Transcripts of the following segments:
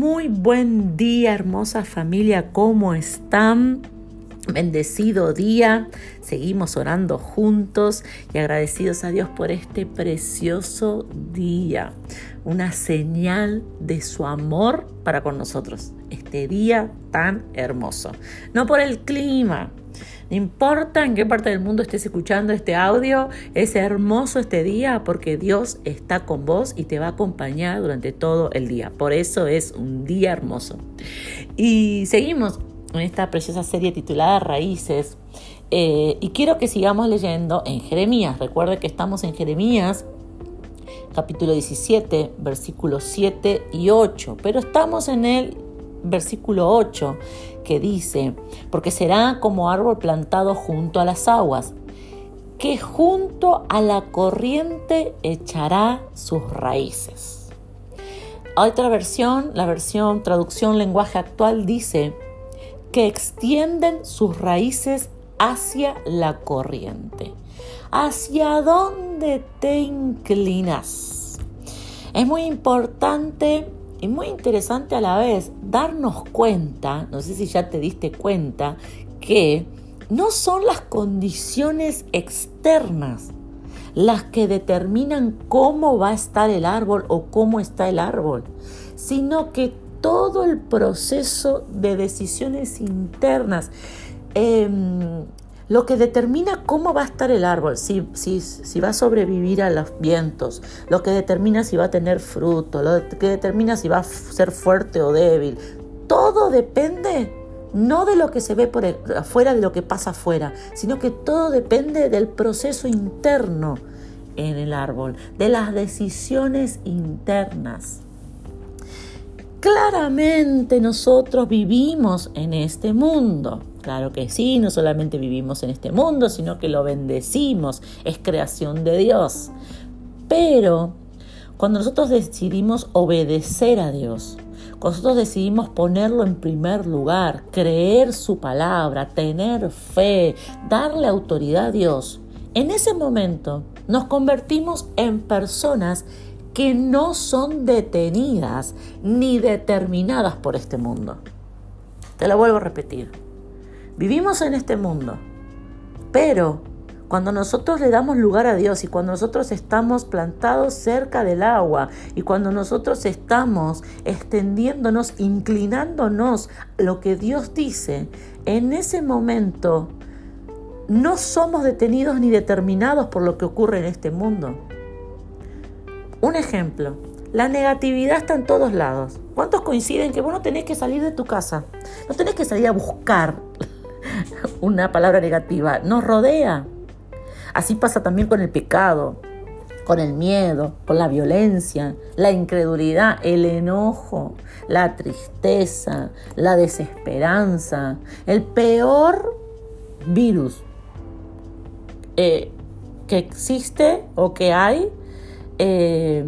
Muy buen día, hermosa familia, ¿cómo están? Bendecido día, seguimos orando juntos y agradecidos a Dios por este precioso día, una señal de su amor para con nosotros, este día tan hermoso. No por el clima, no importa en qué parte del mundo estés escuchando este audio, es hermoso este día porque Dios está con vos y te va a acompañar durante todo el día. Por eso es un día hermoso. Y seguimos en esta preciosa serie titulada Raíces. Eh, y quiero que sigamos leyendo en Jeremías. Recuerde que estamos en Jeremías capítulo 17, versículos 7 y 8, pero estamos en el versículo 8 que dice, porque será como árbol plantado junto a las aguas, que junto a la corriente echará sus raíces. Otra versión, la versión traducción lenguaje actual dice que extienden sus raíces hacia la corriente. ¿Hacia dónde te inclinas? Es muy importante y muy interesante a la vez darnos cuenta, no sé si ya te diste cuenta, que no son las condiciones externas las que determinan cómo va a estar el árbol o cómo está el árbol, sino que todo el proceso de decisiones internas, em, lo que determina cómo va a estar el árbol, si, si, va a sobrevivir a los vientos, lo que determina si va a tener fruto, lo que determina si va a ser fuerte o débil. Todo depende no de lo que se ve por afuera, de lo que pasa afuera, sino que todo depende del proceso interno en el árbol, de las decisiones internas. Claramente nosotros vivimos en este mundo. Claro que sí, no solamente vivimos en este mundo, sino que lo bendecimos, es creación de Dios. Pero cuando nosotros decidimos obedecer a Dios, cuando nosotros decidimos ponerlo en primer lugar, creer su palabra, tener fe, darle autoridad a Dios, en ese momento nos convertimos en personas que no son detenidas ni determinadas por este mundo. Te lo vuelvo a repetir. Vivimos en este mundo, pero cuando nosotros le damos lugar a Dios y cuando nosotros estamos plantados cerca del agua y cuando nosotros estamos extendiéndonos, inclinándonos a lo que Dios dice, en ese momento no somos detenidos ni determinados por lo que ocurre en este mundo. Un ejemplo, la negatividad está en todos lados. ¿Cuántos coinciden que vos no tenés que salir de tu casa? No tenés que salir a buscar una palabra negativa. Nos rodea. Así pasa también con el pecado, con el miedo, con la violencia, la incredulidad, el enojo, la tristeza, la desesperanza. El peor virus eh, que existe o que hay eh,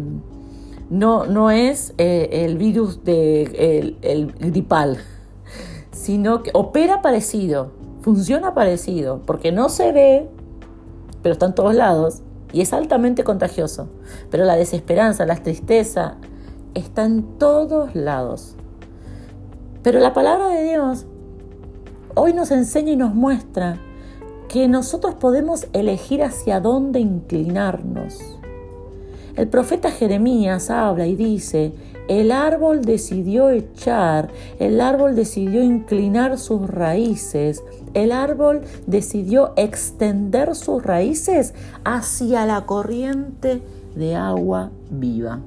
no, no es eh, el virus de, el, gripal, sino que opera parecido, funciona parecido, porque no se ve, pero está en todos lados y es altamente contagioso. Pero la desesperanza, la tristeza, está en todos lados. Pero la palabra de Dios hoy nos enseña y nos muestra que nosotros podemos elegir hacia dónde inclinarnos. El profeta Jeremías habla y dice, el árbol decidió echar, el árbol decidió inclinar sus raíces, el árbol decidió extender sus raíces hacia la corriente de agua viva.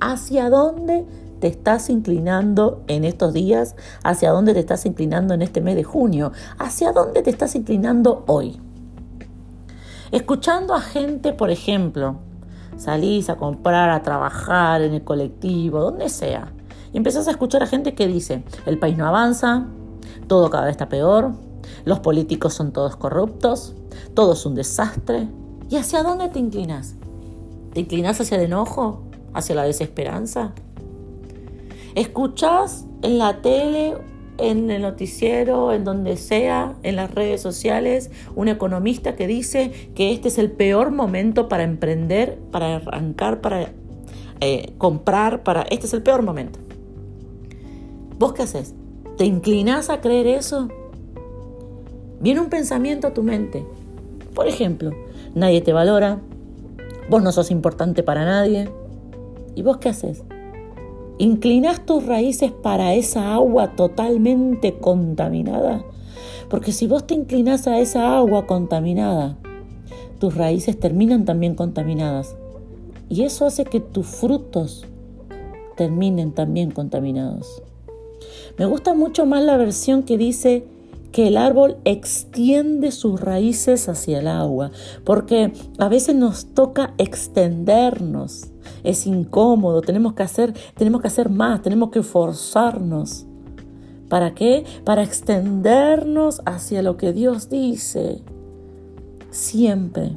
¿Hacia dónde te estás inclinando en estos días? ¿Hacia dónde te estás inclinando en este mes de junio? ¿Hacia dónde te estás inclinando hoy? Escuchando a gente, por ejemplo, salís a comprar, a trabajar en el colectivo, donde sea. Y empezás a escuchar a gente que dice, el país no avanza, todo cada vez está peor, los políticos son todos corruptos, todo es un desastre. ¿Y hacia dónde te inclinas? ¿Te inclinas hacia el enojo? ¿Hacia la desesperanza? ¿Escuchás en la tele en el noticiero, en donde sea, en las redes sociales, un economista que dice que este es el peor momento para emprender, para arrancar, para eh, comprar, para... Este es el peor momento. ¿Vos qué haces? ¿Te inclinás a creer eso? Viene un pensamiento a tu mente. Por ejemplo, nadie te valora, vos no sos importante para nadie. ¿Y vos qué haces? ¿Inclinás tus raíces para esa agua totalmente contaminada? Porque si vos te inclinás a esa agua contaminada, tus raíces terminan también contaminadas. Y eso hace que tus frutos terminen también contaminados. Me gusta mucho más la versión que dice que el árbol extiende sus raíces hacia el agua, porque a veces nos toca extendernos. Es incómodo, tenemos que hacer, tenemos que hacer más, tenemos que forzarnos. ¿Para qué? Para extendernos hacia lo que Dios dice. Siempre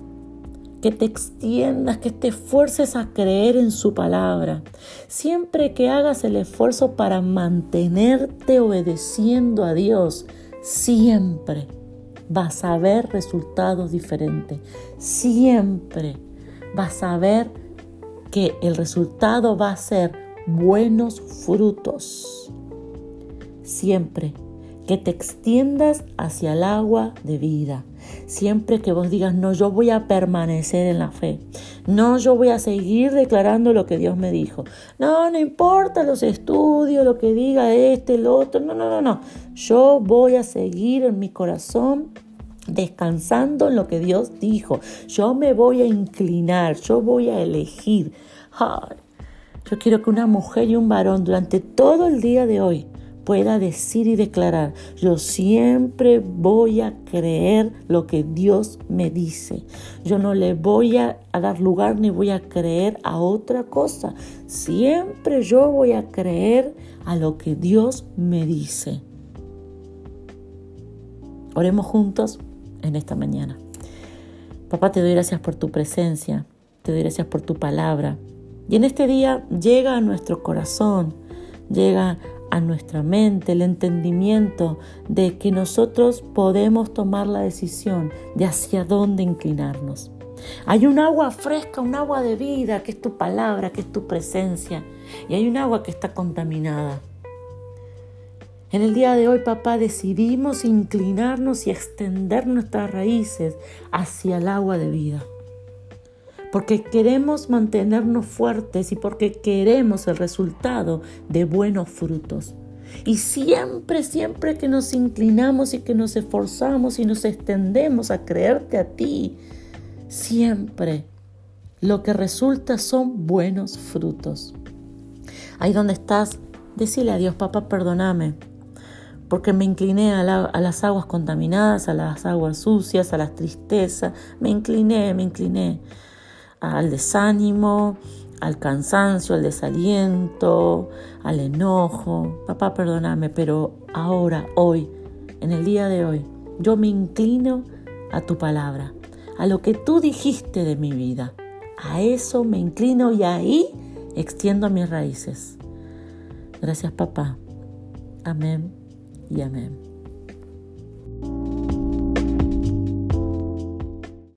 que te extiendas, que te esfuerces a creer en su palabra. Siempre que hagas el esfuerzo para mantenerte obedeciendo a Dios, siempre vas a ver resultados diferentes. Siempre vas a ver que el resultado va a ser buenos frutos. Siempre que te extiendas hacia el agua de vida. Siempre que vos digas, no, yo voy a permanecer en la fe. No, yo voy a seguir declarando lo que Dios me dijo. No, no importa los estudios, lo que diga este, el otro. No, no, no, no. Yo voy a seguir en mi corazón descansando en lo que Dios dijo. Yo me voy a inclinar, yo voy a elegir. yo quiero que una mujer y un varón durante todo el día de hoy pueda decir y declarar, yo siempre voy a creer lo que Dios me dice. Yo no le voy a, dar lugar ni voy a creer a otra cosa. Siempre yo voy a creer a lo que Dios me dice. Oremos juntos en esta mañana. Papá, te doy gracias por tu presencia, te doy gracias por tu palabra. Y en este día llega a nuestro corazón, llega a nuestra mente el entendimiento de que nosotros podemos tomar la decisión de hacia dónde inclinarnos. Hay un agua fresca, un agua de vida, que es tu palabra, que es tu presencia, y hay un agua que está contaminada. En el día de hoy, papá, decidimos inclinarnos y extender nuestras raíces hacia el agua de vida porque queremos mantenernos fuertes y porque queremos el resultado de buenos frutos. Y siempre, siempre que nos inclinamos y que nos esforzamos y nos extendemos a creerte a ti, siempre lo que resulta son buenos frutos. Ahí donde estás, decile a Dios, papá, perdóname, porque me incliné a, las aguas contaminadas, a las aguas sucias, a las tristezas, me incliné, me incliné al desánimo, al cansancio, al desaliento, al enojo. Papá, perdóname, pero ahora, hoy, en el día de hoy, yo me inclino a tu palabra, a lo que tú dijiste de mi vida. A eso me inclino y ahí extiendo mis raíces. Gracias, papá. Amén y amén.